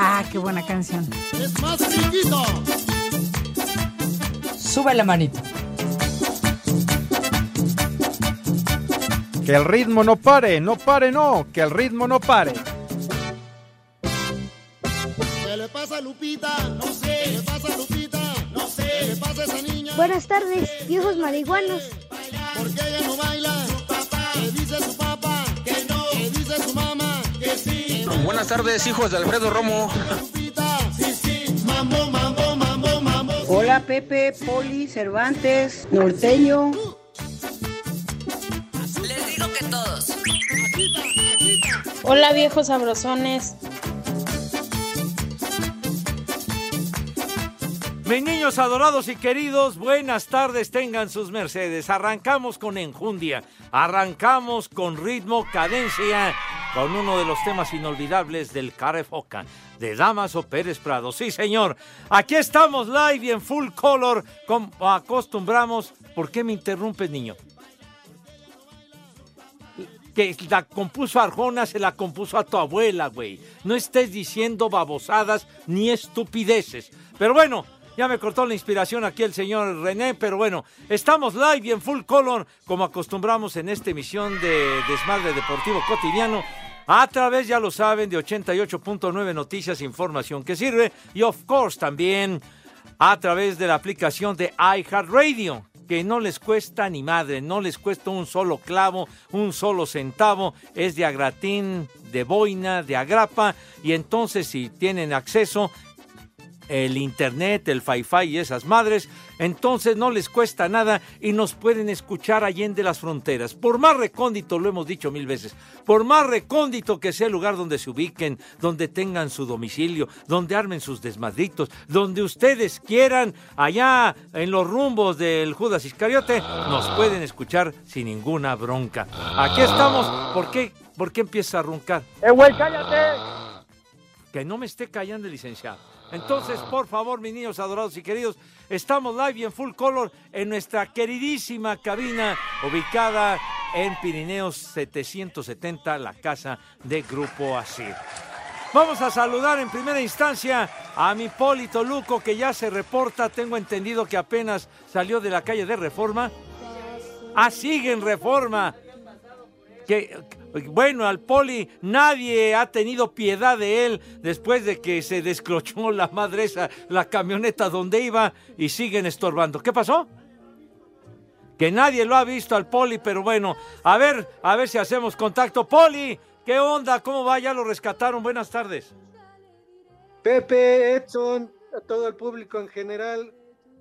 Ah, qué buena canción. Es más chiquito. Sube la manita. Que el ritmo no pare, no pare, no, que el ritmo no pare. ¿Qué le pasa a Lupita? No sé. ¿Qué le pasa a Lupita? No sé. ¿Qué le pasa a esa niña? Buenas tardes, viejos marihuanos. ¿Por qué ella no baila? Buenas tardes, hijos de Alfredo Romo. Hola Pepe, Poli, Cervantes, Norteño. Les digo que todos. Hola viejos sabrosones. Mis niños adorados y queridos, buenas tardes tengan sus mercedes. Arrancamos con enjundia, arrancamos con ritmo, cadencia, con uno de los temas inolvidables del Carefoca, de Damaso Pérez Prado. Sí, señor, aquí estamos live y en full color, como acostumbramos. ¿Por qué me interrumpes, niño? que la compuso Arjona, se la compuso a tu abuela, güey. No estés diciendo babosadas ni estupideces. Pero bueno, ya me cortó la inspiración aquí el señor René, pero bueno, estamos live y en full color, como acostumbramos en esta emisión de Desmadre Deportivo Cotidiano. A través, ya lo saben, de 88.9 Noticias, información que sirve. Y of course también a través de la aplicación de iHeartRadio que no les cuesta ni madre, no les cuesta un solo clavo, un solo centavo, es de agratín, de boina, de agrapa, y entonces si tienen acceso el internet, el fi-fi y esas madres, entonces no les cuesta nada y nos pueden escuchar allende las fronteras. Por más recóndito, lo hemos dicho mil veces, por más recóndito que sea el lugar donde se ubiquen, donde tengan su domicilio, donde armen sus desmadritos, donde ustedes quieran, allá en los rumbos del Judas Iscariote, nos pueden escuchar sin ninguna bronca. Aquí estamos, ¿por qué, ¿Por qué empieza a roncar? ¡Eh, güey, cállate! Que no me esté callando, licenciado. Entonces, por favor, mis niños adorados y queridos, estamos live y en full color en nuestra queridísima cabina ubicada en Pirineos 770, la casa de Grupo Asir. Vamos a saludar en primera instancia a mi Polito Luco, que ya se reporta. Tengo entendido que apenas salió de la calle de Reforma. Ah, sigue en Reforma. Bueno, al Poli nadie ha tenido piedad de él después de que se desclochó la madre esa, la camioneta donde iba y siguen estorbando. ¿Qué pasó? Que nadie lo ha visto al Poli, pero bueno, a ver, a ver si hacemos contacto. Poli, ¿qué onda? ¿Cómo va? Ya lo rescataron. Buenas tardes. Pepe, Edson, a todo el público en general,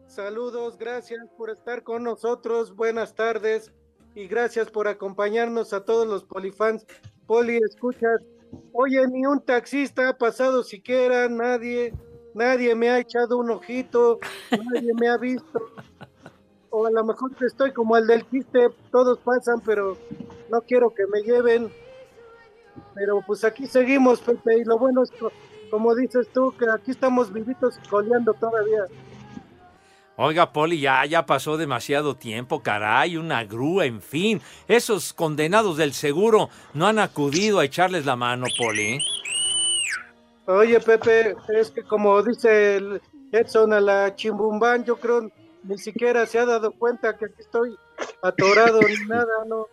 saludos, gracias por estar con nosotros, buenas tardes y gracias por acompañarnos a todos los polifans. Poli, escuchas, oye, ni un taxista ha pasado siquiera, nadie, nadie me ha echado un ojito, nadie me ha visto. O a lo mejor estoy como el del chiste, todos pasan, pero no quiero que me lleven. Pero pues aquí seguimos, Pepe, y lo bueno es, como dices tú, que aquí estamos vivitos y coleando todavía. Oiga, Poli, ya, ya pasó demasiado tiempo, caray, una grúa, en fin. Esos condenados del seguro no han acudido a echarles la mano, Poli. Oye, Pepe, es que como dice el Edson a la chimbumbán, yo creo ni siquiera se ha dado cuenta que aquí estoy atorado ni nada, no,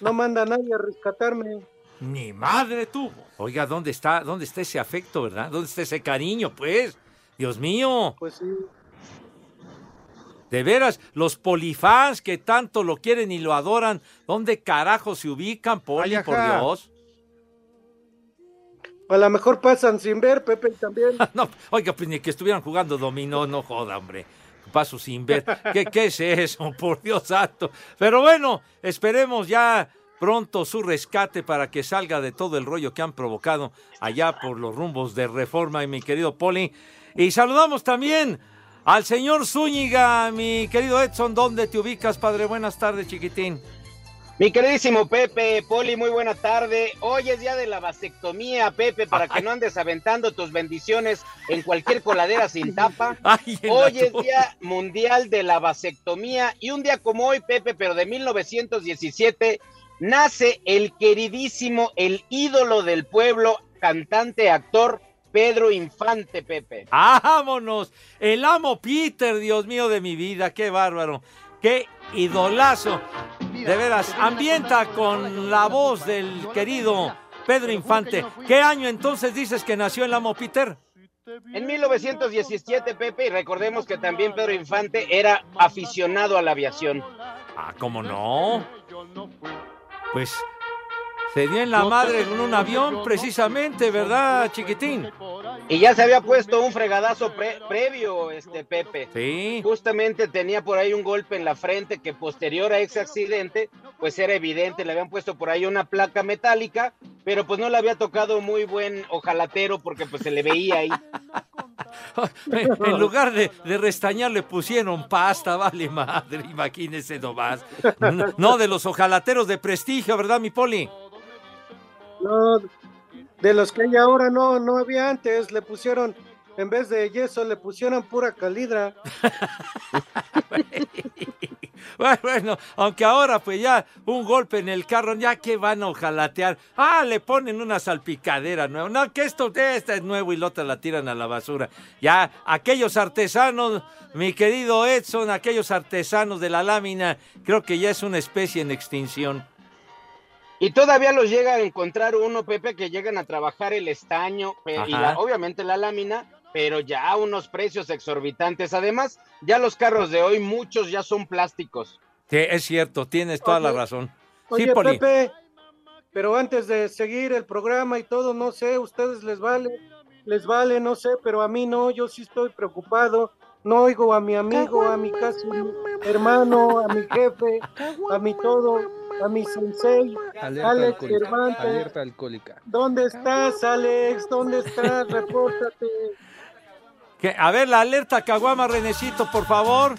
no manda nadie a rescatarme. Ni madre tuvo. Oiga, ¿dónde está, dónde está ese afecto, verdad? ¿Dónde está ese cariño, pues? Dios mío. Pues sí. De veras, los polifans que tanto lo quieren y lo adoran, ¿dónde carajo se ubican, Poli, Ay, por. Dios? A lo mejor pasan sin ver, Pepe también. No, oiga, pues ni que estuvieran jugando dominó, no joda, hombre. Paso sin ver. ¿Qué, ¿Qué es eso? Por Dios santo. Pero bueno, esperemos ya pronto su rescate para que salga de todo el rollo que han provocado allá por los rumbos de reforma, y mi querido Poli. Y saludamos también al señor Zúñiga, mi querido Edson. ¿Dónde te ubicas, padre? Buenas tardes, chiquitín. Mi queridísimo Pepe, Poli, muy buena tarde. Hoy es día de la vasectomía, Pepe, para que no andes aventando tus bendiciones en cualquier coladera sin tapa. Hoy es día mundial de la vasectomía y un día como hoy, Pepe, pero de 1917, nace el queridísimo, el ídolo del pueblo, cantante, actor, Pedro Infante, Pepe. ¡Vámonos! El amo Peter, Dios mío de mi vida, qué bárbaro, qué idolazo. De veras, ambienta con la voz del querido Pedro Infante. ¿Qué año entonces dices que nació el amo Peter? En 1917, Pepe, y recordemos que también Pedro Infante era aficionado a la aviación. Ah, ¿cómo no? Pues se dio en la madre en un avión precisamente, ¿verdad, chiquitín? Y ya se había puesto un fregadazo pre- previo, este Pepe. Sí. Justamente tenía por ahí un golpe en la frente que posterior a ese accidente, pues era evidente, le habían puesto por ahí una placa metálica, pero pues no le había tocado muy buen ojalatero porque pues se le veía ahí. En lugar de, de restañar le pusieron pasta, vale madre, imagínese nomás. No, no, de los ojalateros de prestigio, ¿verdad, mi poli? No, de los que hay ahora no, no había antes, le pusieron, en vez de yeso, le pusieron pura calidra. Bueno, bueno, aunque ahora pues ya un golpe en el carro, ya que van a ojalatear. Ah, le ponen una salpicadera nueva. No, que esto este es nuevo y la otra la tiran a la basura. Ya, aquellos artesanos, mi querido Edson, aquellos artesanos de la lámina, creo que ya es una especie en extinción. Y todavía los llega a encontrar uno, Pepe, que llegan a trabajar el estaño y la- obviamente la lámina, pero ya a unos precios exorbitantes. Además, ya los carros de hoy, muchos ya son plásticos. Sí, es cierto, tienes toda la razón. Oye, sí, Poli. Pepe, pero antes de seguir el programa y todo, no sé, ustedes les vale, les vale, no sé, pero a mí no, yo sí estoy preocupado. No oigo a mi amigo, a mi casi hermano, a mi jefe, a mi todo, a mi sensei, Alerta Alex alcohólica. Cervantes. Alerta alcohólica. ¿Dónde estás, Alex? ¿Dónde estás? Repórtate. Que- a ver, la alerta Caguama, Renecito, por favor.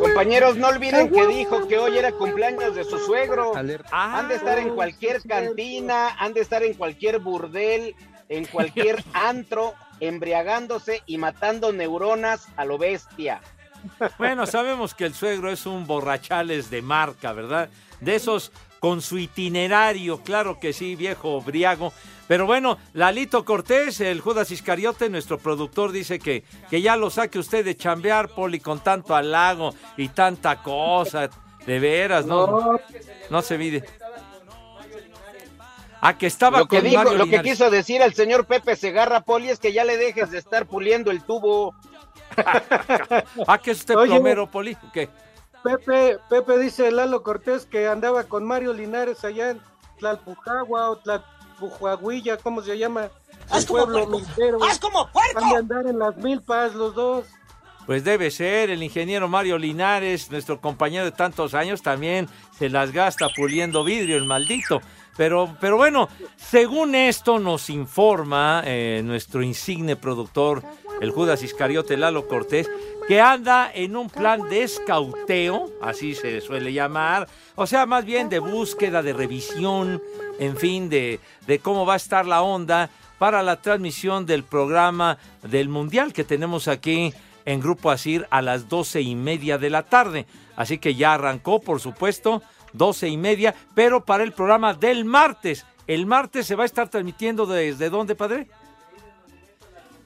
Compañeros, no olviden que dijo que hoy era cumpleaños de su suegro. Ah, Han de estar en cualquier cantina, han de estar en cualquier burdel, en cualquier antro, embriagándose y matando neuronas a lo bestia. Bueno, sabemos que el suegro es un borrachales de marca, ¿verdad? De esos con su itinerario, claro que sí, viejo briago. Pero bueno, Lalito Cortés, el Judas Iscariote, nuestro productor, dice que, que ya lo saque usted de chambear, Poli, con tanto halago y tanta cosa. De veras, ¿no? No. No se mide. Ah, que estaba Lo que con dijo, Mario lo que quiso decir el señor Pepe Segarra Poli es que ya le dejes de estar puliendo el tubo. Ah, que es usted Oye. plomero, Poli. ¿o ¿Qué? Pepe, Pepe dice Lalo Cortés que andaba con Mario Linares allá en Tlalpujagua o Tlalpujahuilla, ¿cómo se llama? El pueblo miltero. ¡Haz como puerco! Han de andar en las milpas los dos. Pues debe ser, el ingeniero Mario Linares, nuestro compañero de tantos años, también se las gasta puliendo vidrio, el maldito. Pero, pero bueno, según esto nos informa eh, nuestro insigne productor, el Judas Iscariote Lalo Cortés, que anda en un plan de escauteo, así se suele llamar, o sea, más bien de búsqueda, de revisión, en fin, de, de cómo va a estar la onda para la transmisión del programa del Mundial que tenemos aquí en Grupo Asir a las doce y media de la tarde. Así que ya arrancó, por supuesto, doce y media, pero para el programa del martes. El martes se va a estar transmitiendo desde dónde, padre?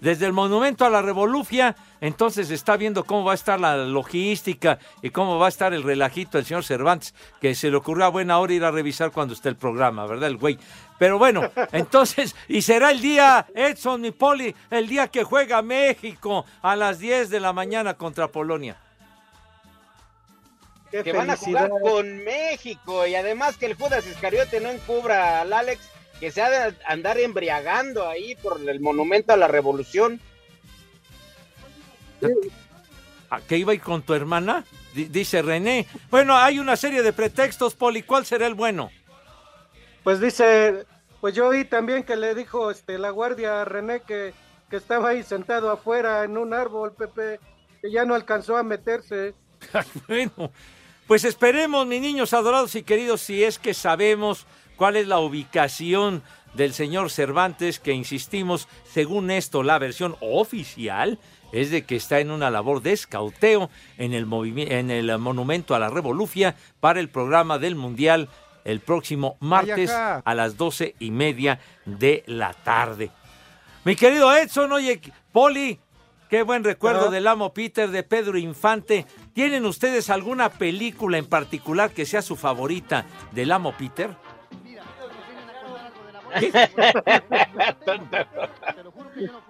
desde el Monumento a la Revolución, entonces está viendo cómo va a estar la logística y cómo va a estar el relajito del señor Cervantes, que se le ocurrió a buena hora ir a revisar cuando esté el programa, ¿verdad? El güey. Pero bueno, entonces, y será el día, Edson, mi poli, el día que juega México a las 10 de la mañana contra Polonia. Que van a jugar con México y además que el Judas Iscariote no encubra al Alex que se ha de andar embriagando ahí por el monumento a la revolución. ¿A qué iba a ir con tu hermana? D- dice René. Bueno, hay una serie de pretextos, Poli. ¿Cuál será el bueno? Pues dice, pues yo oí también que le dijo este la guardia a René que, que estaba ahí sentado afuera en un árbol, Pepe, que ya no alcanzó a meterse. bueno, pues esperemos, mis niños adorados y queridos, si es que sabemos cuál es la ubicación del señor Cervantes, que insistimos, según esto, la versión oficial es de que está en una labor de escauteo en el, movimi- en el monumento a la Revolución para el programa del Mundial el próximo martes a las doce y media de la tarde. Mi querido Edson, oye, Poli, qué buen recuerdo del amo Peter de Pedro Infante. ¿Tienen ustedes alguna película en particular que sea su favorita del amo Peter?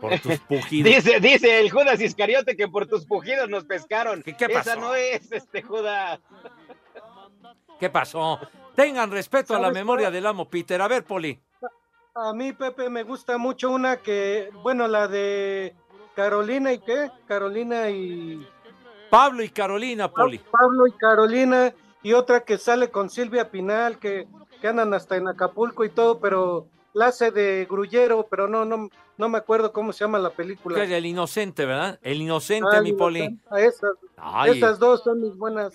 Por tus pujidos. Dice, dice el Judas Iscariote que por tus pujidos nos pescaron. qué Esa pasó? no es este Judas. ¿Qué pasó? Tengan respeto a la ¿Sabes memoria cuál? del amo Peter. A ver, Poli. A mí, Pepe, me gusta mucho una que, bueno, la de Carolina y qué, Carolina y Pablo y Carolina, Poli. Pablo y Carolina, y otra que sale con Silvia Pinal, que, que andan hasta en Acapulco y todo, pero la hace de grullero, pero no, no, no me acuerdo cómo se llama la película. Que es el inocente, ¿verdad? El inocente, Ah, mi Poli. A esas, Ay. esas dos son mis buenas.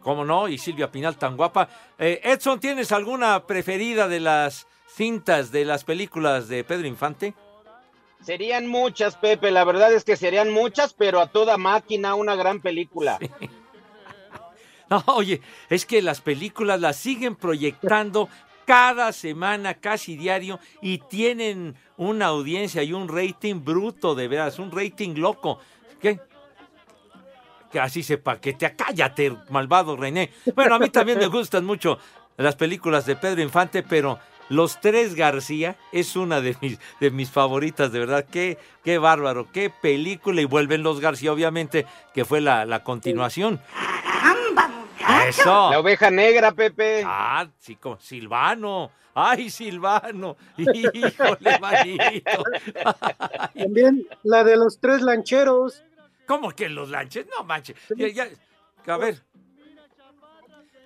¿Cómo no? Y Silvia Pinal tan guapa. Eh, Edson, ¿tienes alguna preferida de las cintas de las películas de Pedro Infante? Serían muchas, Pepe. La verdad es que serían muchas, pero a toda máquina una gran película. No, oye, es que las películas las siguen proyectando cada semana, casi diario, y tienen una audiencia y un rating bruto, de veras, un rating loco. ¿Qué? Que así se paquetea. Cállate, malvado René. Bueno, a mí también me gustan mucho las películas de Pedro Infante, pero Los Tres García es una de mis, de mis favoritas, de verdad. Qué, qué bárbaro, qué película. Y vuelven Los García, obviamente, que fue la, la continuación. Eso. La oveja negra, Pepe. Ah, sí, con Silvano. Ay, Silvano. Híjole, manito. También la de los tres lancheros. ¿Cómo que los lancheros? No manches. Ya, ya, a ver.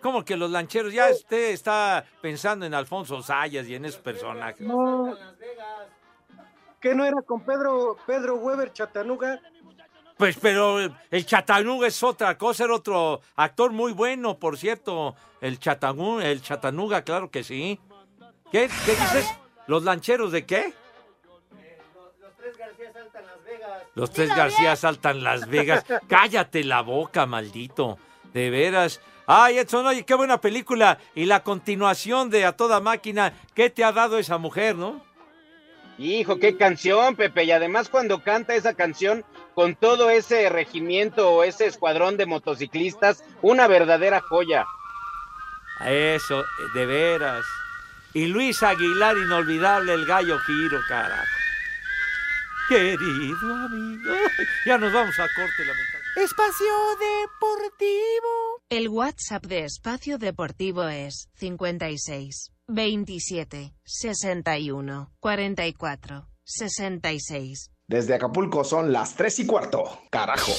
¿Cómo que los lancheros? Ya usted está pensando en Alfonso Sayas y en esos personajes. No, que no era con Pedro, Pedro Weber Chatanuga. Pues, pero el Chatanuga es otra cosa, era otro actor muy bueno, por cierto. El Chatanuga, el Chatanuga, claro que sí. ¿Qué, qué dices? ¿Los lancheros de qué? Los tres García saltan Las Vegas. Cállate la boca, maldito. De veras. Ay, Edson, oye, qué buena película. Y la continuación de A Toda Máquina. ¿Qué te ha dado esa mujer, no? Hijo, qué canción, Pepe. Y además cuando canta esa canción con todo ese regimiento o ese escuadrón de motociclistas, una verdadera joya. Eso, de veras. Y Luis Aguilar, inolvidable, el gallo giro, carajo. Querido amigo. Ya nos vamos a corte, lamentablemente. Espacio Deportivo. El WhatsApp de Espacio Deportivo es 56 27 61 44 66. Desde Acapulco son las 3 y cuarto. Carajo.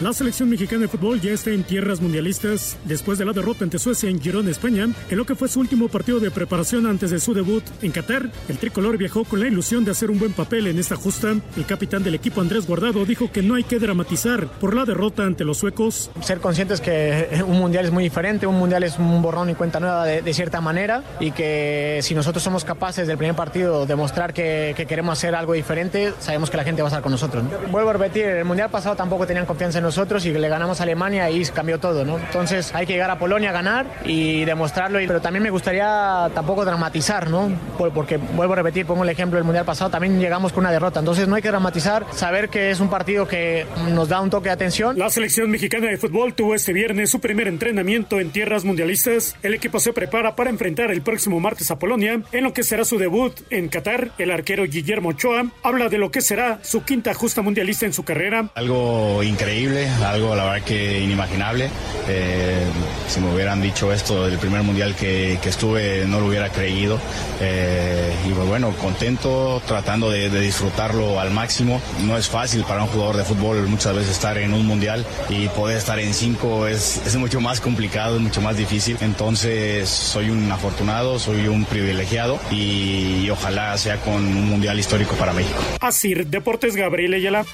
La selección mexicana de fútbol ya está en tierras mundialistas después de la derrota ante Suecia en Girona, España, en lo que fue su último partido de preparación antes de su debut en Qatar. El tricolor viajó con la ilusión de hacer un buen papel en esta justa. El capitán del equipo Andrés Guardado dijo que no hay que dramatizar por la derrota ante los suecos. Ser conscientes que un mundial es muy diferente, un mundial es un borrón y cuenta nueva de, de cierta manera y que si nosotros somos capaces del primer partido de mostrar que, que queremos hacer algo diferente, sabemos que la gente va a estar con nosotros. ¿no? Vuelvo a repetir, el mundial pasado tampoco tenían confianza en nosotros y le ganamos a Alemania y cambió todo, ¿no? Entonces hay que llegar a Polonia a ganar y demostrarlo, pero también me gustaría tampoco dramatizar, ¿no? Porque vuelvo a repetir, pongo el ejemplo del Mundial pasado, también llegamos con una derrota, entonces no hay que dramatizar, saber que es un partido que nos da un toque de atención. La selección mexicana de fútbol tuvo este viernes su primer entrenamiento en tierras mundialistas. El equipo se prepara para enfrentar el próximo martes a Polonia, en lo que será su debut en Qatar. El arquero Guillermo Ochoa habla de lo que será su quinta justa mundialista en su carrera. Algo increíble, algo la verdad que inimaginable. Eh, si me hubieran dicho esto del primer mundial que, que estuve, no lo hubiera creído. Eh, y pues bueno, contento, tratando de, de, disfrutarlo al máximo. No es fácil para un jugador de fútbol muchas veces estar en un mundial y poder estar en cinco es, es mucho más complicado, es mucho más difícil. Entonces soy un afortunado, soy un privilegiado y, y ojalá sea con un mundial histórico para México. Así, Deportes Gabriel Ayala.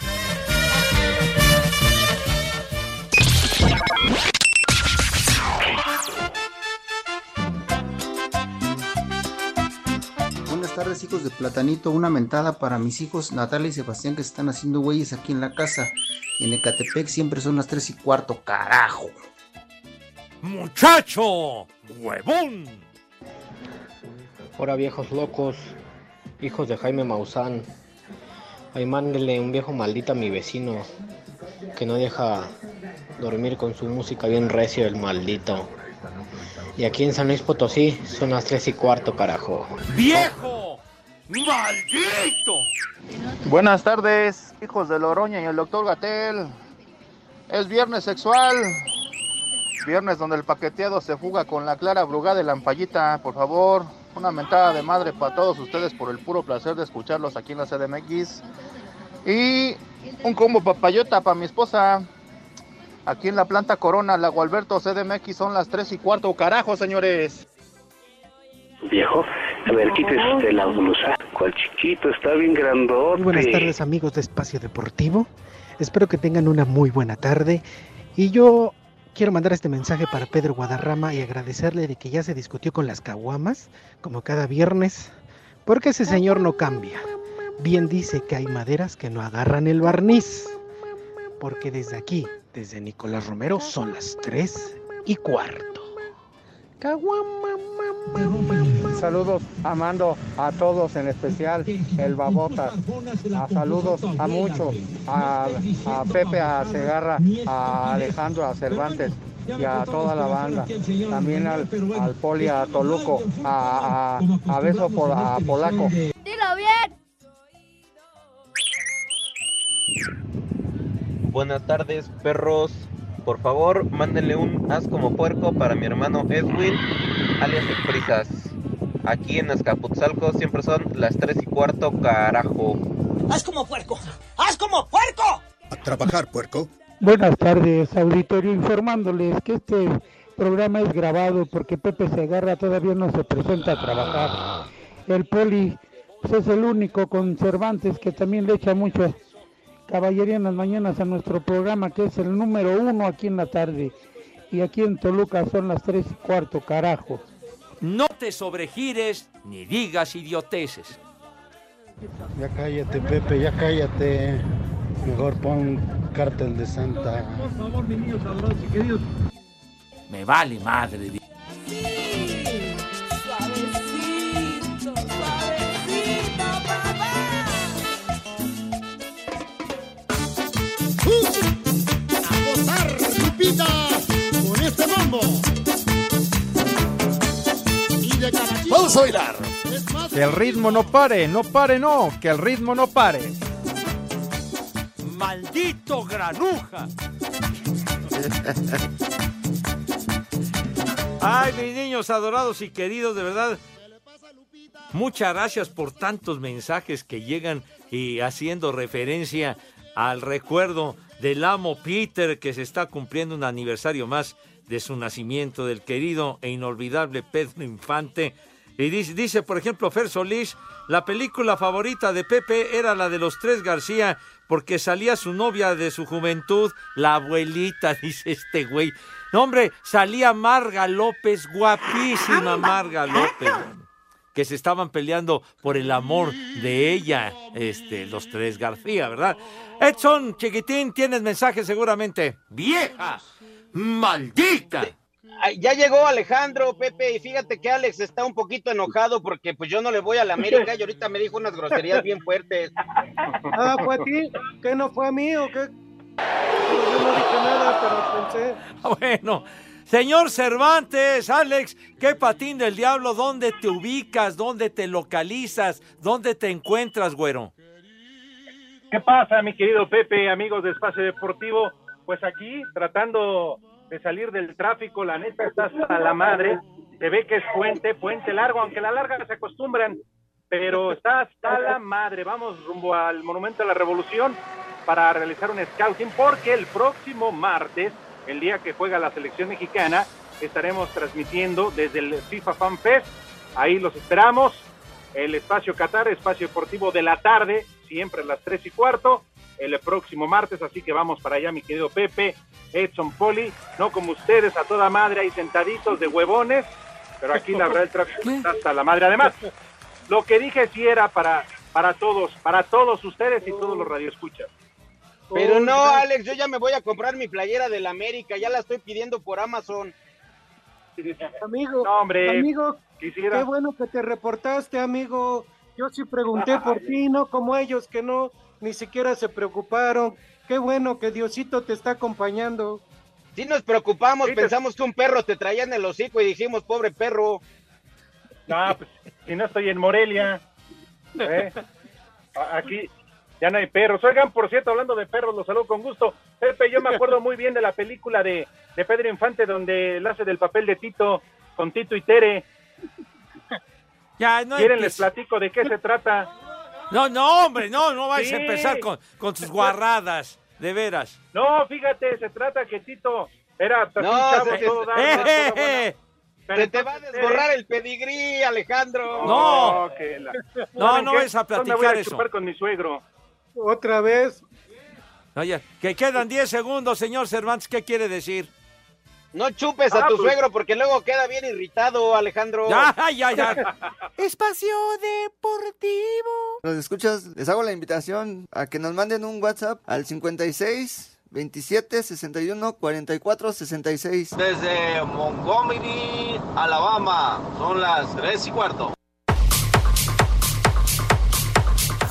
Buenas tardes hijos de Platanito, una mentada para mis hijos Natalia y Sebastián que se están haciendo güeyes aquí en la casa. En Ecatepec siempre son las tres y cuarto, carajo. ¡Muchacho! ¡Huevón! Ahora viejos locos, hijos de Jaime Maussan. Ay, mándele un viejo maldito a mi vecino que no deja dormir con su música bien recio el maldito. Y aquí en San Luis Potosí son las tres y cuarto, carajo. ¡Viejo! ¡Maldito! Buenas tardes, hijos de Loroña y el doctor Gatel. Es viernes sexual. Viernes donde el paqueteado se fuga con la clara brugada de la ampallita. Por favor, una mentada de madre para todos ustedes por el puro placer de escucharlos aquí en la CDMX. Y un combo papayota para mi esposa. Aquí en la planta Corona, Lago Alberto, CDMX, son las 3 y cuarto. ¡Carajo, señores! Viejo, a ver, quítese la blusa. ¿Cuál chiquito? Está bien grandote. Muy buenas tardes, amigos de Espacio Deportivo. Espero que tengan una muy buena tarde. Y yo quiero mandar este mensaje para Pedro Guadarrama y agradecerle de que ya se discutió con las caguamas, como cada viernes, porque ese señor no cambia. Bien dice que hay maderas que no agarran el barniz. Porque desde aquí, desde Nicolás Romero, son las 3 y cuarto. Saludos amando a todos, en especial el Babotas. A saludos a muchos, a, a Pepe, a Segarra, a Alejandro, a Cervantes y a toda la banda. También al, al Poli, a Toluco, a, a, a Beso por, a Polaco. Dilo bien. Buenas tardes, perros. Por favor, mándenle un haz como puerco para mi hermano Edwin, alias El Prisas. Aquí en Azcapotzalco siempre son las 3 y cuarto, carajo. ¡Haz como puerco! ¡Haz como puerco! A trabajar, puerco. Buenas tardes, auditorio, informándoles que este programa es grabado porque Pepe Segarra todavía no se presenta a trabajar. El Poli pues, es el único con Cervantes que también le echa mucho caballería en las mañanas a nuestro programa, que es el número uno aquí en la tarde. Y aquí en Toluca son las tres y cuarto, carajo. No te sobregires ni digas idioteces. Ya cállate, Pepe, ya cállate. Mejor pon cártel de Santa. Por favor, mis niños adorados y queridos. Me vale madre. Con este bombo. Y de caballito. Vamos a bailar. Que el ritmo no pare, no pare, no, que el ritmo no pare. ¡Maldito granuja! Ay, mis niños adorados y queridos, de verdad. Muchas gracias por tantos mensajes que llegan y haciendo referencia al recuerdo del amo Peter que se está cumpliendo un aniversario más de su nacimiento, del querido e inolvidable Pedro Infante. Y dice, dice, por ejemplo, Fer Solís, la película favorita de Pepe era la de los tres García, porque salía su novia de su juventud, la abuelita, dice este güey. No, hombre, salía Marga López, guapísima Marga López. Que se estaban peleando por el amor de ella, este, los tres García, ¿verdad? Edson, chiquitín, tienes mensaje seguramente. ¡Vieja! ¡Maldita! Ya llegó Alejandro, Pepe, y fíjate que Alex está un poquito enojado porque pues yo no le voy a la América y ahorita me dijo unas groserías bien fuertes. Ah, ¿fue a ti? ¿Qué no fue a mí o qué? Yo no dije nada, pero pensé. Bueno, señor Cervantes, Alex, qué patín del diablo, ¿dónde te ubicas? ¿Dónde te localizas? ¿Dónde te encuentras, güero? ¿Qué pasa, mi querido Pepe, amigos de Espacio Deportivo? Pues aquí, tratando de salir del tráfico, la neta está hasta la madre. Se ve que es puente, puente largo, aunque la larga se acostumbran, pero está hasta la madre. Vamos rumbo al Monumento a la Revolución para realizar un scouting, porque el próximo martes, el día que juega la selección mexicana, estaremos transmitiendo desde el FIFA Fan Fest. Ahí los esperamos. El espacio Qatar, espacio deportivo de la tarde, siempre a las tres y cuarto, el próximo martes, así que vamos para allá, mi querido Pepe, Edson Poli, no como ustedes, a toda madre ahí sentaditos de huevones, pero aquí la verdad el tráfico está hasta la madre. Además, lo que dije sí era para, para todos, para todos ustedes y todos los radioescuchas. Pero no, Alex, yo ya me voy a comprar mi playera del América, ya la estoy pidiendo por Amazon. Amigo, No, hombre, amigo, quisiera- qué bueno que te reportaste, amigo. Yo sí pregunté por ti, no como ellos que no, ni siquiera se preocuparon. Qué bueno que Diosito te está acompañando. Sí nos preocupamos, pensamos que un perro te traía en el hocico y dijimos, pobre perro. No, pues, si no estoy en Morelia. ¿eh? Aquí ya no hay perros. Oigan, por cierto, hablando de perros, los saludo con gusto. Pepe, yo me acuerdo muy bien de la película de, de Pedro Infante, donde él hace del papel de Tito, con Tito y Tere. Ya, no ¿Quieren empieces. les platico de qué se trata? No, no, hombre, no, no vais a empezar con, con tus guarradas, de veras. No, fíjate, se trata que Tito era No, se- todo dado, ¡Eh, todo eh, eh! Pero Se te va a desborrar el pedigrí, Alejandro. No. que la- No, ¿Saben no vais a Entonces me voy platicar a eso. chupar con mi suegro. Otra vez. Oye, que quedan 10 segundos, señor Cervantes, ¿qué quiere decir? No chupes a Ah, tu pues. suegro porque luego queda bien irritado, Alejandro. Ya, ya, ya. Espacio Deportivo. Los escuchas, les hago la invitación a que nos manden un WhatsApp al 56 27 61 44 66. Desde Montgomery, Alabama, son las 3 y cuarto.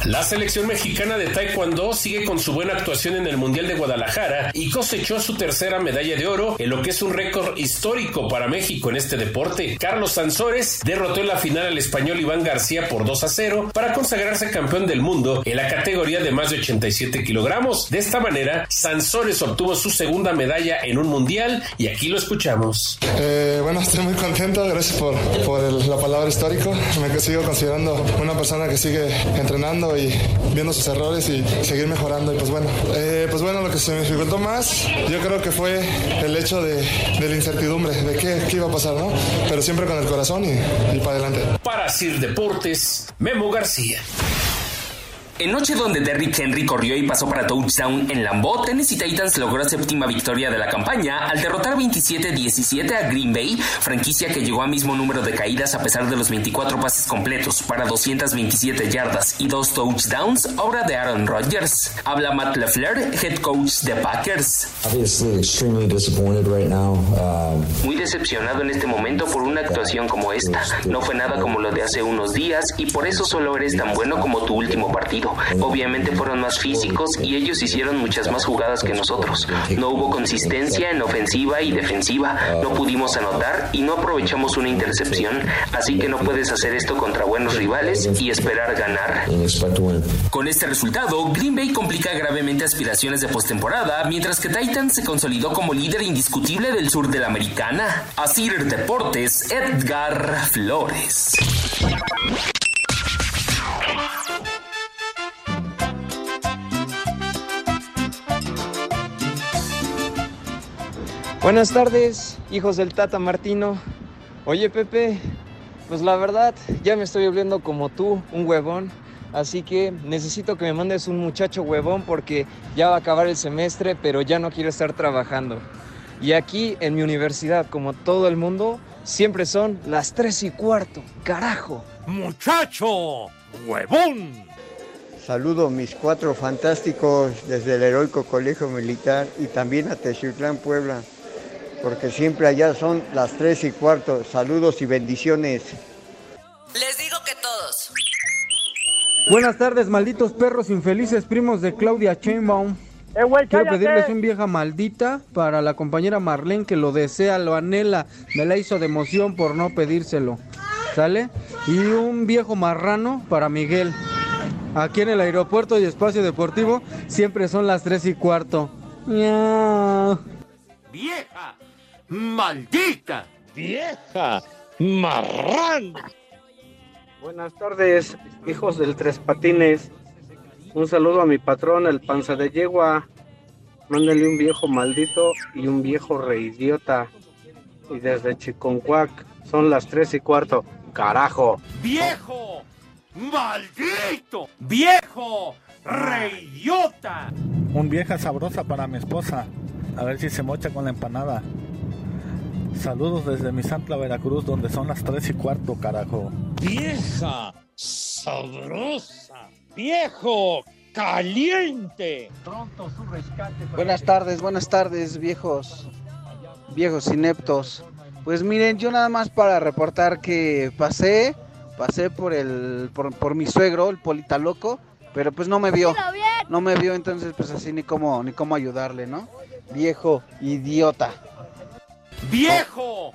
La selección mexicana de Taekwondo sigue con su buena actuación en el Mundial de Guadalajara y cosechó su tercera medalla de oro en lo que es un récord histórico para México en este deporte. Carlos Sansores derrotó en la final al español Iván García por 2 a 0 para consagrarse campeón del mundo en la categoría de más de 87 kilogramos. De esta manera, Sansores obtuvo su segunda medalla en un mundial y aquí lo escuchamos. Eh, bueno, estoy muy contento, gracias por, la palabra histórico. Me sigo considerando una persona que sigue entrenando y viendo sus errores y seguir mejorando. Y pues bueno, eh, pues bueno, lo que se me dificultó más, yo creo que fue el hecho de, de la incertidumbre, de qué, qué iba a pasar, ¿no? Pero siempre con el corazón y, y para adelante. Para Sir Deportes, Memo García. En noche donde Derrick Henry corrió y pasó para touchdown en Lambeau, Tennessee Titans logró la séptima victoria de la campaña al derrotar 27-17 a Green Bay, franquicia que llegó a mismo número de caídas a pesar de los 24 pases completos para 227 yardas y dos touchdowns, obra de Aaron Rodgers. Habla Matt LaFleur, head coach de Packers. Um, Muy decepcionado en este momento por una actuación como esta. No fue nada como lo de hace unos días y por eso solo eres tan bueno como tu último partido. Obviamente fueron más físicos y ellos hicieron muchas más jugadas que nosotros. No hubo consistencia en ofensiva y defensiva. No pudimos anotar y no aprovechamos una intercepción. Así que no puedes hacer esto contra buenos rivales y esperar ganar. Con este resultado, Green Bay complica gravemente aspiraciones de postemporada, mientras que Titans se consolidó como líder indiscutible del sur de la americana. Asir Deportes, Edgar Flores. Buenas tardes, hijos del Tata Martino. Oye, Pepe, pues la verdad, ya me estoy volviendo como tú, un huevón. Así que necesito que me mandes un muchacho huevón porque ya va a acabar el semestre, pero ya no quiero estar trabajando. Y aquí en mi universidad, como todo el mundo, siempre son las tres y cuarto. Carajo. Muchacho, huevón. Saludo a mis cuatro fantásticos desde el heroico Colegio Militar y también a Techiutlán, Puebla, porque siempre allá son las tres y cuarto. Saludos y bendiciones. Les digo que todos. Buenas tardes, malditos perros infelices primos de Claudia Chainbaum. Eh, Quiero cállate. pedirles un vieja maldita para la compañera Marlene que lo desea, lo anhela, me la hizo de emoción por no pedírselo. ¿Sale? Y un viejo marrano para Miguel. Aquí en el aeropuerto y espacio deportivo siempre son las tres y cuarto. Miau. Vieja, maldita. Vieja, marrán. Buenas tardes, hijos del Tres Patines. Un saludo a mi patrón, el panza de yegua. Mándale un viejo maldito y un viejo reidiota. Y desde Chiconcuac son las tres y cuarto. ¡Carajo! Viejo, maldito. Viejo, reyota. Un vieja sabrosa para mi esposa. A ver si se mocha con la empanada. Saludos desde mi Santla, Veracruz, donde son las tres y cuarto, carajo. Vieja, sabrosa. Viejo, caliente. Pronto su rescate. Buenas tardes, buenas tardes, viejos, viejos ineptos. Pues miren, yo nada más para reportar que pasé, pasé por el, por, por mi suegro, el polita loco, pero pues no me vio, no me vio, entonces pues así ni cómo, ni cómo ayudarle, ¿no? Viejo idiota. Viejo,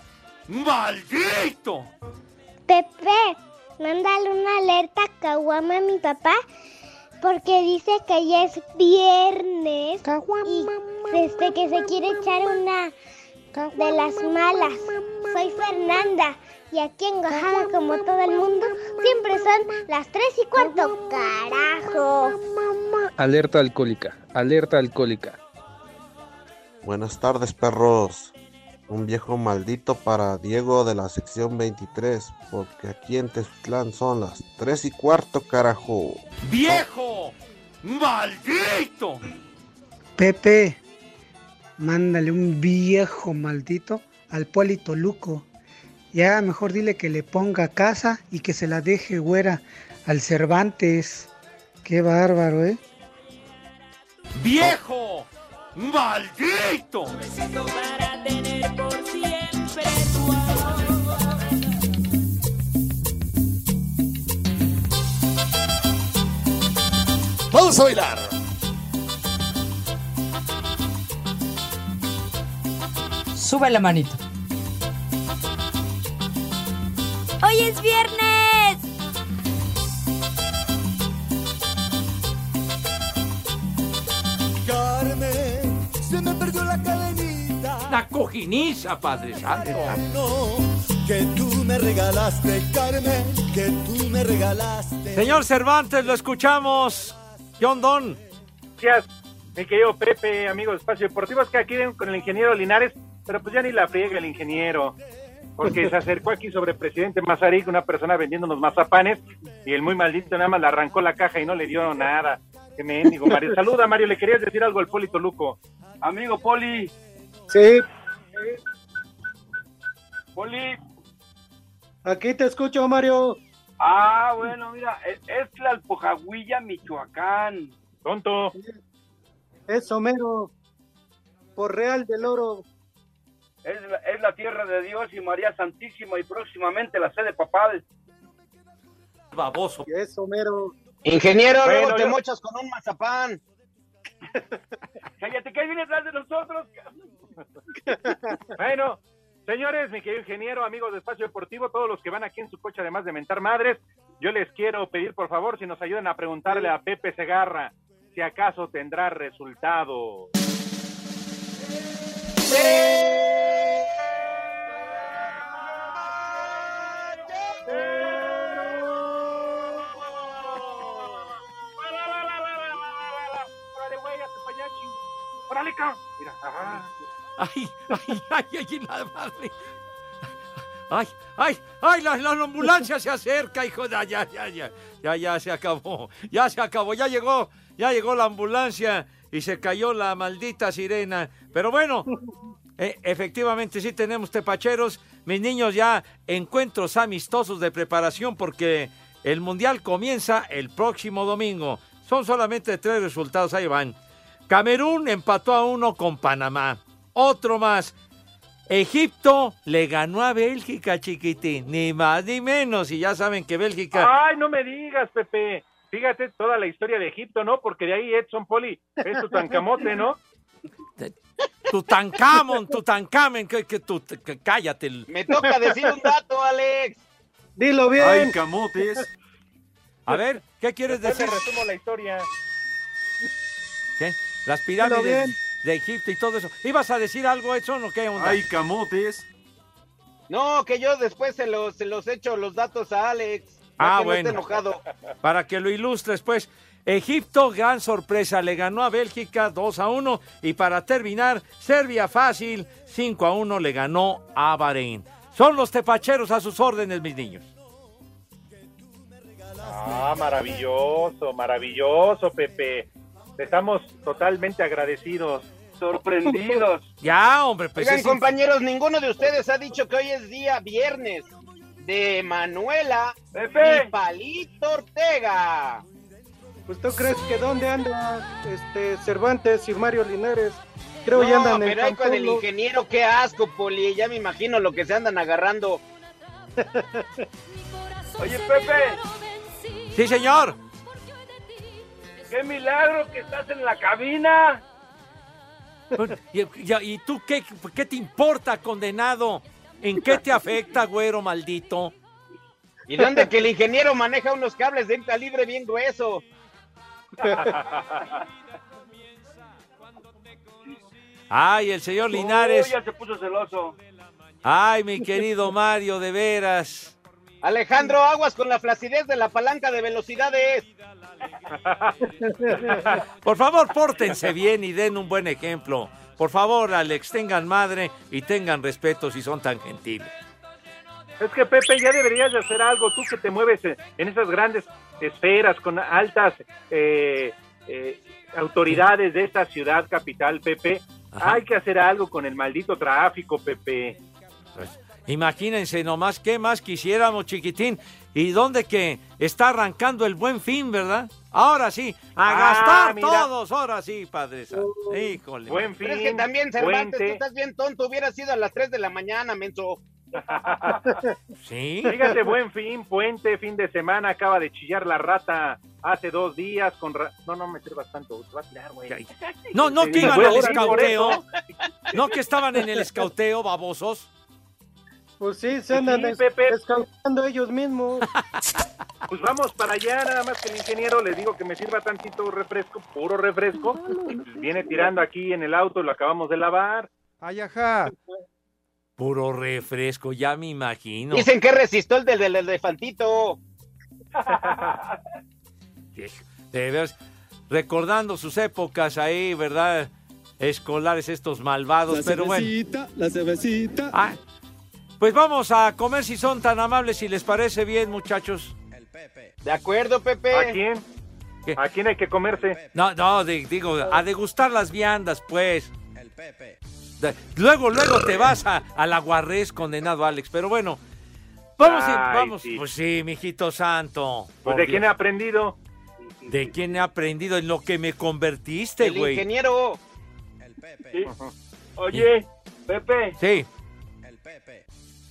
maldito. Pepe, mándale una alerta a Caguama a mi papá porque dice que ya es viernes y desde que se quiere echar una de las malas. Soy Fernanda y aquí en Oaxaca, como todo el mundo, siempre son las tres y cuarto. ¡Carajo! Alerta alcohólica, alerta alcohólica. Buenas tardes, perros. Un viejo maldito para Diego de la sección 23, porque aquí en Tezutlán son las 3 y cuarto, carajo. Viejo, maldito. Pepe, mándale un viejo maldito al Polito Luco. Ya mejor dile que le ponga casa y que se la deje güera al Cervantes. Qué bárbaro, ¿eh? Viejo, maldito. Vamos a bailar. Sube la manito. ¡Hoy es viernes! Carmen, se me perdió la cadenita. La cojiniza, Padre Santo. Que tú me regalaste, Carmen, que tú me regalaste. Señor Cervantes, lo escuchamos. John Don. Gracias, mi querido Pepe, amigo de Espacio Deportivo. Es que aquí ven con el ingeniero Linares, pero pues ya ni la friega el ingeniero. Porque se acercó aquí sobre presidente Mazarik, una persona vendiendo unos mazapanes, y el muy maldito nada más le arrancó la caja y no le dio nada. Qué mendigo, Mario. Saluda, Mario, le querías decir algo al Polito Luco. Amigo Poli. Sí, Poli. aquí te escucho, Mario. Ah, bueno, mira, es, es Tlalpojahuilla, Michoacán. Tonto. Es Homero. Por Real del Oro. Es la, es la tierra de Dios y María Santísima y próximamente la sede papal. Baboso. Es Homero. Ingeniero, Bueno, luego te yo- mochas con un mazapán. Cállate, que ahí viene atrás de nosotros. Bueno, señores, mi querido ingeniero, amigos de Espacio Deportivo, todos los que van aquí en su coche, además de mentar madres, yo les quiero pedir, por favor, si nos ayudan a preguntarle a Pepe Segarra si acaso tendrá resultado. Mira, ajá. Ay, ay, ay, ay, la madre. Ay, ay, ay, la, la ambulancia se acerca, hijo de... Ya, ya, ya, ya, ya se acabó, ya se acabó, ya llegó, ya llegó la ambulancia y se cayó la maldita sirena. Pero bueno, eh, efectivamente sí tenemos tepacheros. mis niños, ya encuentros amistosos de preparación porque el Mundial comienza el próximo domingo. Son solamente tres resultados, ahí van. Camerún empató a uno con Panamá. Otro más. Egipto le ganó a Bélgica, chiquitín. Ni más ni menos. Y ya saben que Bélgica... Ay, no me digas, Pepe. Fíjate toda la historia de Egipto, ¿no? Porque de ahí Edson Poli es tu tancamote, ¿no? Tutankamón, Tutankamen, que, que, tu- que- cállate. Me toca decir un dato, Alex. Dilo bien. Ay, camotes. A ver, ¿qué quieres Después decir? resumo la historia. ¿Qué? Las Dilo pirámides bien. De Egipto y todo eso. ¿Ibas a decir algo, Edson, o qué onda? Ay, camotes. No, que yo después se los, se los echo los datos a Alex. para Ah, que no esté bueno. enojado. Para que lo ilustres, pues. Egipto, gran sorpresa, le ganó a Bélgica 2 a 1. Y para terminar, Serbia fácil, 5 a 1 le ganó a Bahrein. Son los tepacheros a sus órdenes, mis niños. Ah, maravilloso, maravilloso, Pepe. Estamos totalmente agradecidos. Sorprendidos. Ya, hombre, pues Oigan, es- compañeros, ninguno de ustedes ha dicho que hoy es día viernes de Manuela Pepe. y Palito Ortega. Pues tú crees que dónde anda este Cervantes y Mario Linares. Creo no, ya andan en pero ahí con el ingeniero, qué asco, Poli. Ya me imagino lo que se andan agarrando. Oye, Pepe, Sí, señor. Qué milagro que estás en la cabina. ¿Y, y- y tú qué, qué te importa, condenado? ¿En qué te afecta, güero maldito? ¿Y dónde que el ingeniero maneja unos cables de un calibre bien grueso? Ay, el señor Linares. Ya se puso celoso. Ay, mi querido Mario, de veras. Alejandro, aguas con la flacidez de la palanca de velocidades. Por favor, pórtense bien y den un buen ejemplo. Por favor, Alex, tengan madre y tengan respeto si son tan gentiles. Es que Pepe, ya deberías de hacer algo, tú que te mueves en- esas grandes esferas con altas eh, eh, autoridades de esta ciudad capital, Pepe. Hay que hacer algo con el maldito tráfico, Pepe. Pues, imagínense nomás qué más quisiéramos, chiquitín. ¿Y dónde que está arrancando el buen fin, verdad? Ahora sí, a Ah, gastar mira. todos, ahora sí, Padre Santo. Híjole. Buen Pero es que también, Cervantes, tú estás bien tonto. Hubiera sido a las 3 de la mañana, menso. Sí. Fíjate, buen fin, puente, fin de semana, acaba de chillar la rata hace dos días con... ra- No, no me sirvas tanto, te va a tirar, güey. No, no que iban al escauteo. No que estaban en el escauteo, babosos. Pues sí, se andan Sí, descansando ellos mismos. Pues vamos para allá, nada más que el ingeniero le digo que me sirva tantito refresco, puro refresco. Viene tirando aquí en el auto, lo acabamos de lavar. Ay, ajá. Puro refresco, ya me imagino. Dicen que resistó el del, del elefantito. De veras, recordando sus épocas ahí, ¿verdad? Escolares estos malvados, pero bueno. La cervecita. Ah, pues vamos a comer si son tan amables, si les parece bien, muchachos. De acuerdo, Pepe. ¿A quién? ¿A quién hay que comerse? No, no, de- digo, a degustar las viandas, pues. El Pepe. luego, luego te vas a, a la condenado Alex, pero bueno. Vamos, y- Ay, vamos. sí. Pues sí, mijito santo. Pues Por de quién he aprendido. ¿De quién he aprendido? En lo que me convertiste, El güey. ingeniero. Sí. Oye, Pepe, Sí.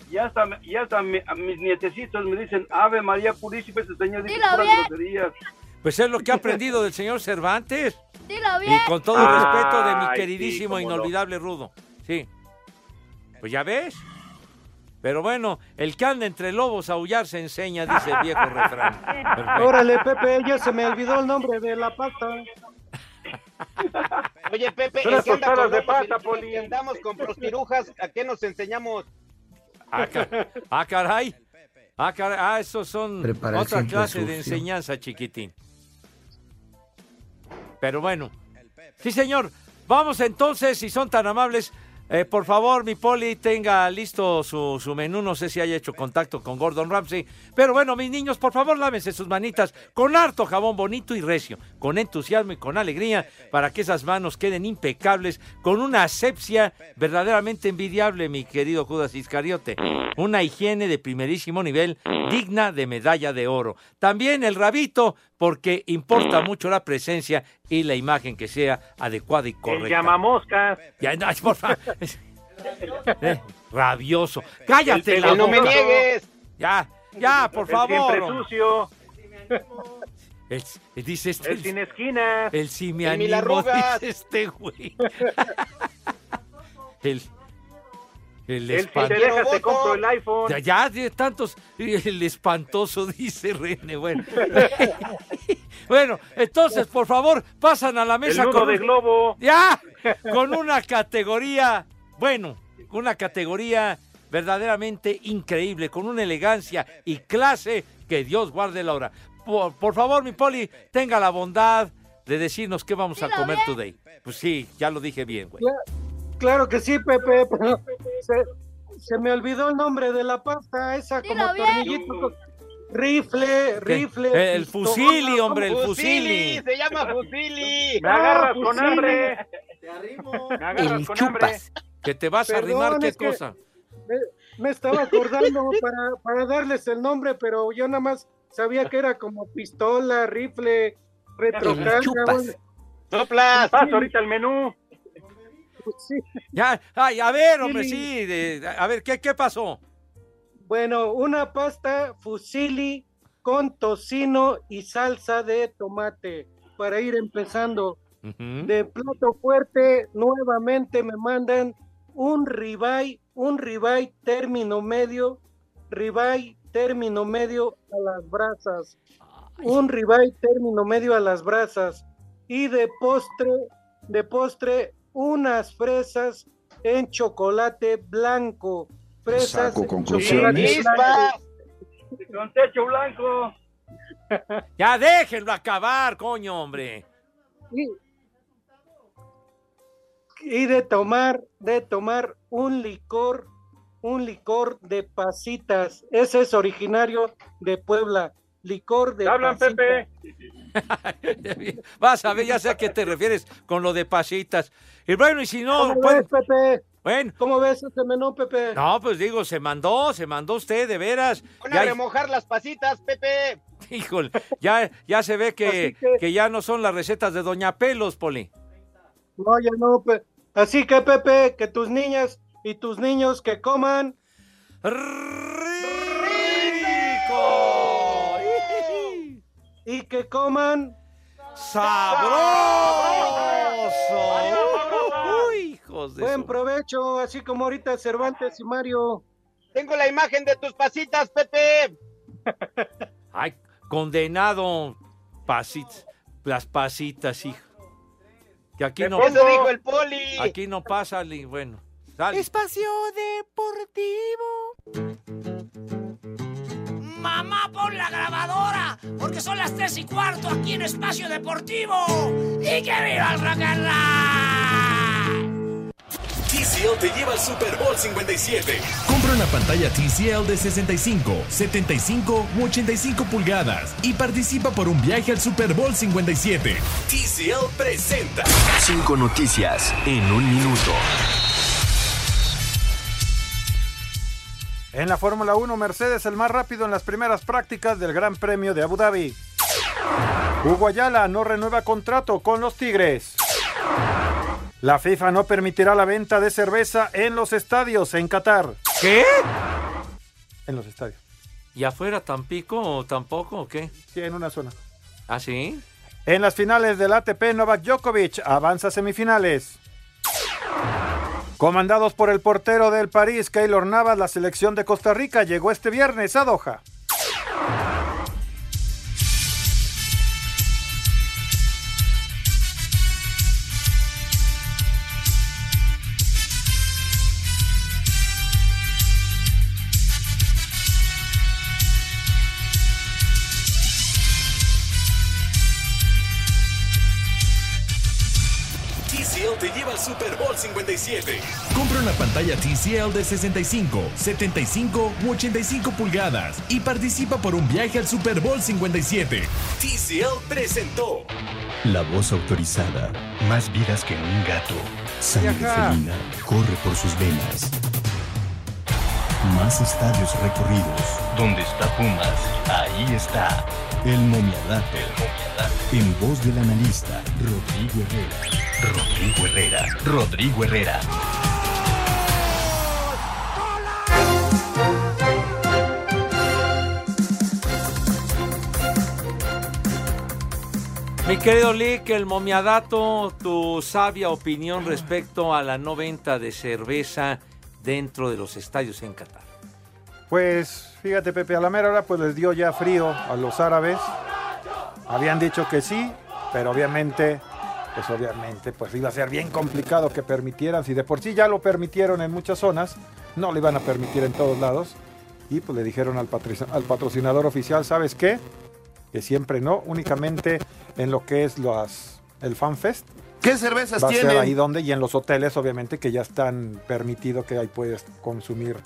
Ya hasta, ya hasta mi- a mis nietecitos me dicen Ave María Purísima, ese señor dice Dilo puras bien. groserías. Pues es lo que he aprendido del señor Cervantes. Dilo bien. Y con todo el respeto de mi sí, queridísimo, no. inolvidable Rudo. Sí. Pues ya ves. Pero bueno, el que anda entre lobos a aullar se enseña, dice el viejo refrán. Perfecto. Órale, Pepe, ya se me olvidó el nombre de la pasta. Oye, Pepe, Son el que anda con de y pata, que andamos con prostirujas, ¿a qué nos enseñamos? Ah, ah, caray. Ah, caray. Ah, esos son otra clase de sucio. enseñanza, chiquitín. Pero bueno. Sí, señor. Vamos entonces, si son tan amables, Eh, por favor, mi poli, tenga listo su, su menú. No sé si haya hecho contacto con Gordon Ramsay. Pero bueno, mis niños, por favor, lávense sus manitas con harto jabón bonito y recio, con entusiasmo y con alegría, para que esas manos queden impecables, con una asepsia verdaderamente envidiable, mi querido Judas Iscariote. Una higiene de primerísimo nivel, digna de medalla de oro. También el rabito, porque importa mucho la presencia y la imagen que sea adecuada y El correcta. llamamoscas. Ya, no, por favor. Eh, rabioso. Cállate El- la no me niegues. Ya, ya, por El favor. siempre sucio. El- dice este. El sin esquina. El si me animo, arrugas. dice este güey. el. El, El si te dejas te compro el iPhone. Ya, ya, de tantos. El espantoso, dice René. Bueno. bueno, entonces, por favor, pasan a la mesa nudo con. de un- globo. Ya, con una categoría. Bueno, una categoría verdaderamente increíble, con una elegancia y clase que Dios guarde la hora. Por, por favor, mi poli, tenga la bondad de decirnos qué vamos a comer today. Pues sí, ya lo dije bien, güey. Claro que sí, Pepe, pero se, se me olvidó el nombre de la pasta, esa como tornillito. Rifle, rifle. Eh, el fusili, hombre, el fusili. Se llama Fusili. Me agarras Ah, con hambre. Me agarras con hambre. Que te vas a arrimar, qué cosa. Me, me estaba acordando para, para darles el nombre, pero yo nada más sabía que era como pistola, rifle, retrocarga. bueno, Soplas. Paso ahorita el menú. sí. Ya, ay, a ver, hombre, Sí. de- a ver, ¿qué, ¿qué pasó? Bueno, una pasta fusili con tocino y salsa de tomate para ir empezando. De plato fuerte, nuevamente me mandan un ribeye, un ribeye término medio, ribeye término medio a las brasas. Un ribeye término medio a las brasas. Y de postre, de postre, unas fresas en chocolate blanco. Fresas Saco en conclusiones. Con techo blanco. Ya déjenlo acabar, coño, hombre. Y, y de tomar, de tomar un licor, un licor de pasitas. Ese es originario de Puebla. Licor de Hablan. Pepe. Vas a ver, ya sé a qué te refieres con lo de pasitas. Y bueno, y si no, ¿Cómo pues, ves, Pepe? bueno, ¿Cómo ves ese menú, Pepe? no, pues digo, se mandó, se mandó usted, de veras. Van Ya, a remojar las pasitas, Pepe. híjole, ya, ya se ve que, que- que ya no son las recetas de Doña Pelos, Poli. No, ya no, Pe- Así que, Pepe, que tus niñas y tus niños que coman ¡Rico! Y que coman ¡Sabroso! Uy, hijos de buen su- provecho, así como ahorita Cervantes y Mario. Tengo la imagen de tus pasitas, Pepe. Ay, condenado. Pasitas, las pasitas, hijo. Que aquí no, Eso dijo el poli. aquí no pasa, li- bueno. sale. Espacio Deportivo. Mamá, pon la grabadora, porque son las tres y cuarto aquí en Espacio Deportivo. ¡Y que viva el rock and roll! TCL te lleva al Super Bowl 57. Compra una pantalla TCL de 65, 75 u 85 pulgadas y participa por un viaje al Super Bowl 57. TCL presenta. Cinco noticias en un minuto. En la Fórmula 1, Mercedes el más rápido en las primeras prácticas del Gran Premio de Abu Dhabi. Hugo Ayala no renueva contrato con los Tigres. La FIFA no permitirá la venta de cerveza en los estadios en Qatar. ¿Qué? En los estadios. ¿Y afuera Tampico o tampoco o qué? Sí, en una zona. ¿Ah, sí? En las finales del ATP, Novak Djokovic avanza a semifinales. Comandados por el portero del París, Keylor Navas, la selección de Costa Rica llegó este viernes a Doha. 57. Compra una pantalla TCL de 65, 75 u 85 pulgadas y participa por un viaje al Super Bowl 57. TCL presentó. La voz autorizada. Más vidas que un gato. Sangre felina corre por sus venas. Más estadios recorridos. Donde está Pumas, ahí está. El momiadato. En voz del analista Rodrigo Herrera. Rodrigo Herrera. Rodrigo Herrera. Mi querido Lick, el momiadato, tu sabia opinión respecto a la no venta de cerveza dentro de los estadios en Qatar. Pues fíjate Pepe, a la mera hora pues les dio ya frío a los árabes. Habían dicho que sí, pero obviamente, pues obviamente pues iba a ser bien complicado que permitieran. Si de por sí ya lo permitieron en muchas zonas, no lo iban a permitir en todos lados. Y pues le dijeron al, patrocinador oficial, ¿sabes qué? Que siempre no, únicamente en lo que es las, el FanFest. ¿Qué cervezas Va a ser tienen? ahí donde y en los hoteles obviamente que ya están permitido que ahí puedes consumir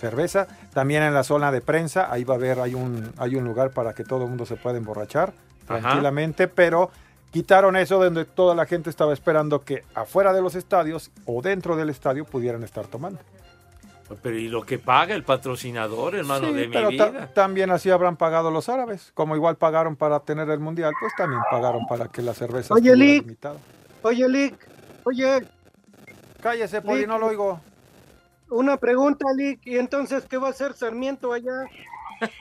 cerveza. También en la zona de prensa, ahí va a haber, hay un, hay un lugar para que todo el mundo se pueda emborrachar Ajá. tranquilamente, pero quitaron eso donde toda la gente estaba esperando que afuera de los estadios o dentro del estadio pudieran estar tomando. Pero ¿y lo que paga el patrocinador, hermano Sí, de mi pero vida? también así habrán pagado los árabes, como igual pagaron para tener el mundial, pues también pagaron para que la cerveza Oye, estuviera Lick. limitada. Oye, Lick, oye. Cállese, Poli, no lo oigo. Una pregunta, Lick, ¿y entonces qué va a hacer Sarmiento allá?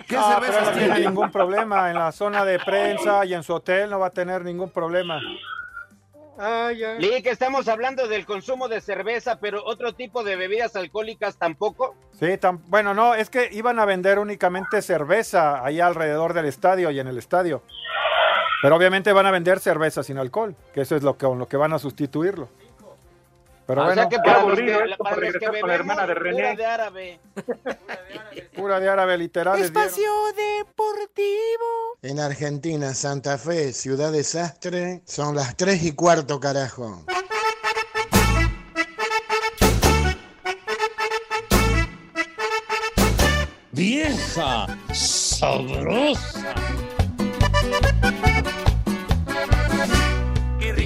¿Qué cervezas no tiene ningún problema en la zona de prensa y en su hotel no va a tener ningún problema. Ah, ya. Lick, estamos hablando del consumo de cerveza, pero otro tipo de bebidas alcohólicas tampoco. Sí, tam- bueno, no, es que iban a vender únicamente cerveza ahí alrededor del estadio y en el estadio. Pero obviamente van a vender cerveza sin alcohol, que eso es lo que, con lo que van a sustituirlo. Pero o bueno, sea que para los que, para los que la hermana de pura René. de árabe. pura de árabe literal. dieron. Deportivo. En Argentina, Santa Fe, Ciudad Desastre, son las 3 y cuarto, carajo. Vieja sabrosa.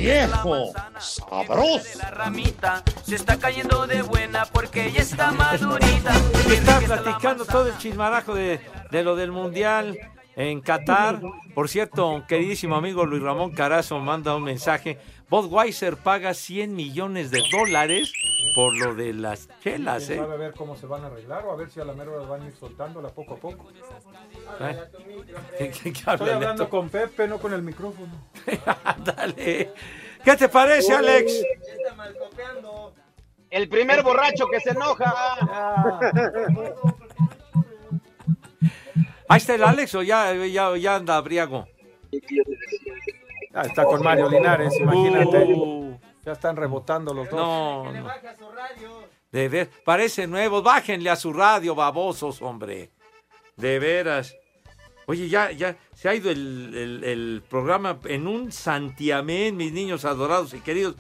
Viejo sabroso. La ramita se está cayendo de buena porque ya está madurita. Que está platicando todo el chismarajo de, de lo del Mundial en Qatar. Por cierto, queridísimo amigo Luis Ramón Carazo manda un mensaje. Budweiser paga 100 millones de dólares por lo de las chelas, ¿Quién ¿eh? a ver cómo se van a arreglar o a ver si a la mera van a ir soltándola poco a poco. ¿Eh? ¿Qué- qué- qué Estoy habla, hablando con Pepe, no con el micrófono. Dale. ¿Qué te parece, Alex? El primer borracho que se enoja. Ahí está el Alex o ya, ya, ya anda briago. Ah, está con Mario Linares, imagínate. Uh. Ya están rebotando los dos. No, no. De ver, parece nuevos. Bájenle a su radio, babosos, hombre. De veras. Oye, ya, ya se ha ido el, el- el programa en un santiamén, mis niños adorados y queridos.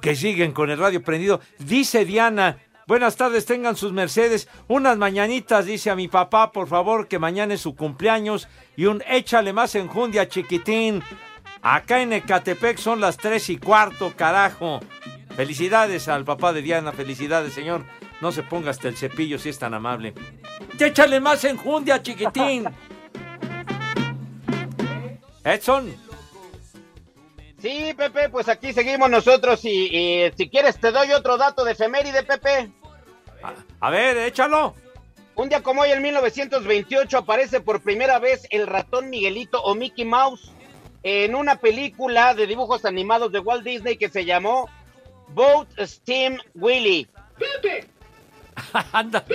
Que siguen con el radio prendido. Dice Diana, buenas tardes, tengan sus mercedes. Unas mañanitas, dice a mi papá, por favor, que mañana es su cumpleaños. Y un échale más enjundia, chiquitín. Acá en Ecatepec son las tres y cuarto, carajo. Felicidades al papá de Diana, felicidades, señor. No se ponga hasta el cepillo si es tan amable. Échale más enjundia, chiquitín. Edson. Sí, Pepe, pues aquí seguimos nosotros y, y si quieres te doy otro dato de efeméride, Pepe. A ver, échalo. Un día como hoy, en 1928, aparece por primera vez el ratón Miguelito o Mickey Mouse en una película de dibujos animados de Walt Disney que se llamó Boat Steam Willie. Anda.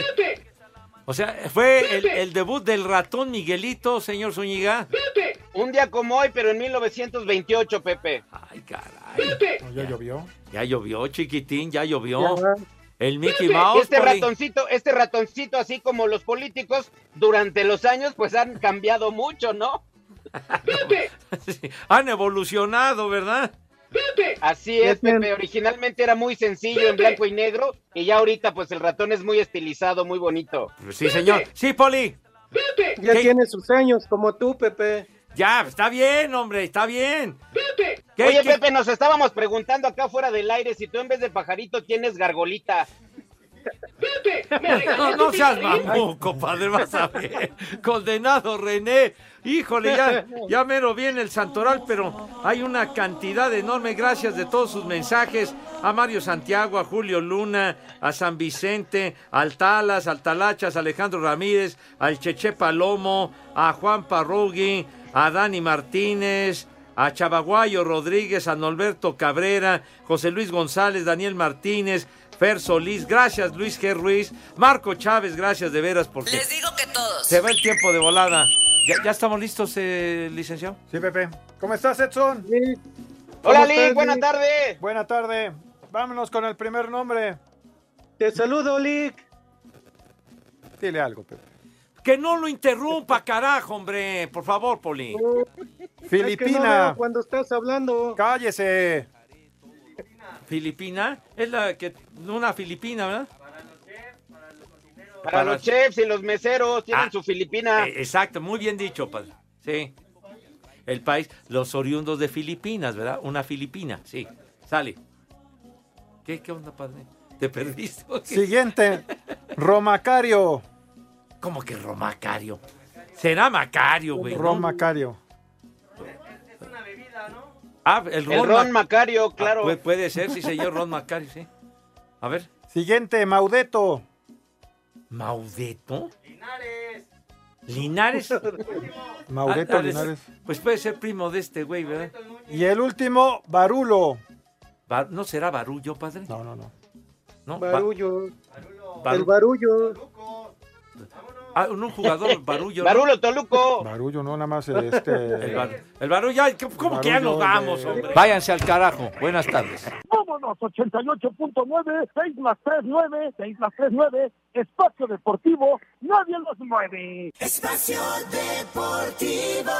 O sea, fue el, el debut del ratón Miguelito, señor Zúñiga. Un día como hoy, pero en 1928, Pepe. Ay, caray. Ya llovió. Ya llovió, chiquitín, ya llovió. Ya. El Mickey Mouse. Este Poli. ratoncito, este ratoncito, así como los políticos, durante los años, pues han cambiado mucho, ¿no? Sí, Han evolucionado, ¿verdad? Así es, Pepe. Originalmente era muy sencillo en blanco y negro y ya ahorita pues el ratón es muy estilizado, muy bonito. Sí, señor. Sí, Poli. Ya tiene sus años como tú, Pepe. Ya, está bien, hombre, está bien. ¿Qué- Oye, qué- Pepe, nos estábamos preguntando acá fuera del aire si tú en vez de pajarito tienes gargolita. No, no seas mamón, compadre, vas a ver. Condenado René. Híjole, ya, ya mero viene el santoral, pero hay una cantidad enorme. Gracias de todos sus mensajes. A Mario Santiago, a Julio Luna, a San Vicente, al Talas, al Talachas, a Alejandro Ramírez, al Cheche Palomo, a Juan Parrugui, a Dani Martínez, a Chavaguayo Rodríguez, a Norberto Cabrera, José Luis González, Daniel Martínez, Fer Solís, gracias Luis G. Ruiz, Marco Chávez, gracias de veras porque Les digo que todos. se va el tiempo de volada. ¿Ya, ya estamos listos, eh, licenciado? Sí, Pepe. ¿Cómo estás, Edson? Hola, Lick, buena tarde. Buena tarde. Vámonos con el primer nombre. Te saludo, Lick. Dile algo, Pepe. Que no lo interrumpa, carajo, hombre. Por favor, Poli. Es que no Filipina. cuando estás hablando. Cállese. ¿Filipina? Es la que. Una filipina, ¿verdad? Para, Para- los chefs y los meseros tienen Ah, su Filipina. Eh, exacto, muy bien dicho, padre. Sí. El país, los oriundos de Filipinas, ¿verdad? Una filipina, sí. Sale. ¿Qué, qué onda, padre? ¿Te perdiste? Siguiente. Romacario. ¿Cómo que Romacario? Será Macario, güey. ¿no? Romacario. Ah, el El Ron, Ron Mac- Macario, Ah, claro. puede, puede ser, sí, señor Ron Macario, sí. A ver. Siguiente, Maudeto. ¿Maudeto? Linares. Maureto Ah, Linares. Pues puede ser primo de este güey, ¿verdad? Y el último, Barulo. Ba- ¿No será Barullo, padre? No, no, no. ¿No? Ba- Barullo. Baru- El barullo. Ah, un jugador Barullo. ¿no? Barulo Toluco. Barullo, no, nada más este. El, bar- el Barullo, ay, ¿cómo que ya nos Barullo vamos, de- hombre? Váyanse al carajo. Buenas tardes. Vámonos, 88.9, 6 más 3, 9, 6 más 3, 9, espacio deportivo, nadie los mueve. Espacio Deportivo.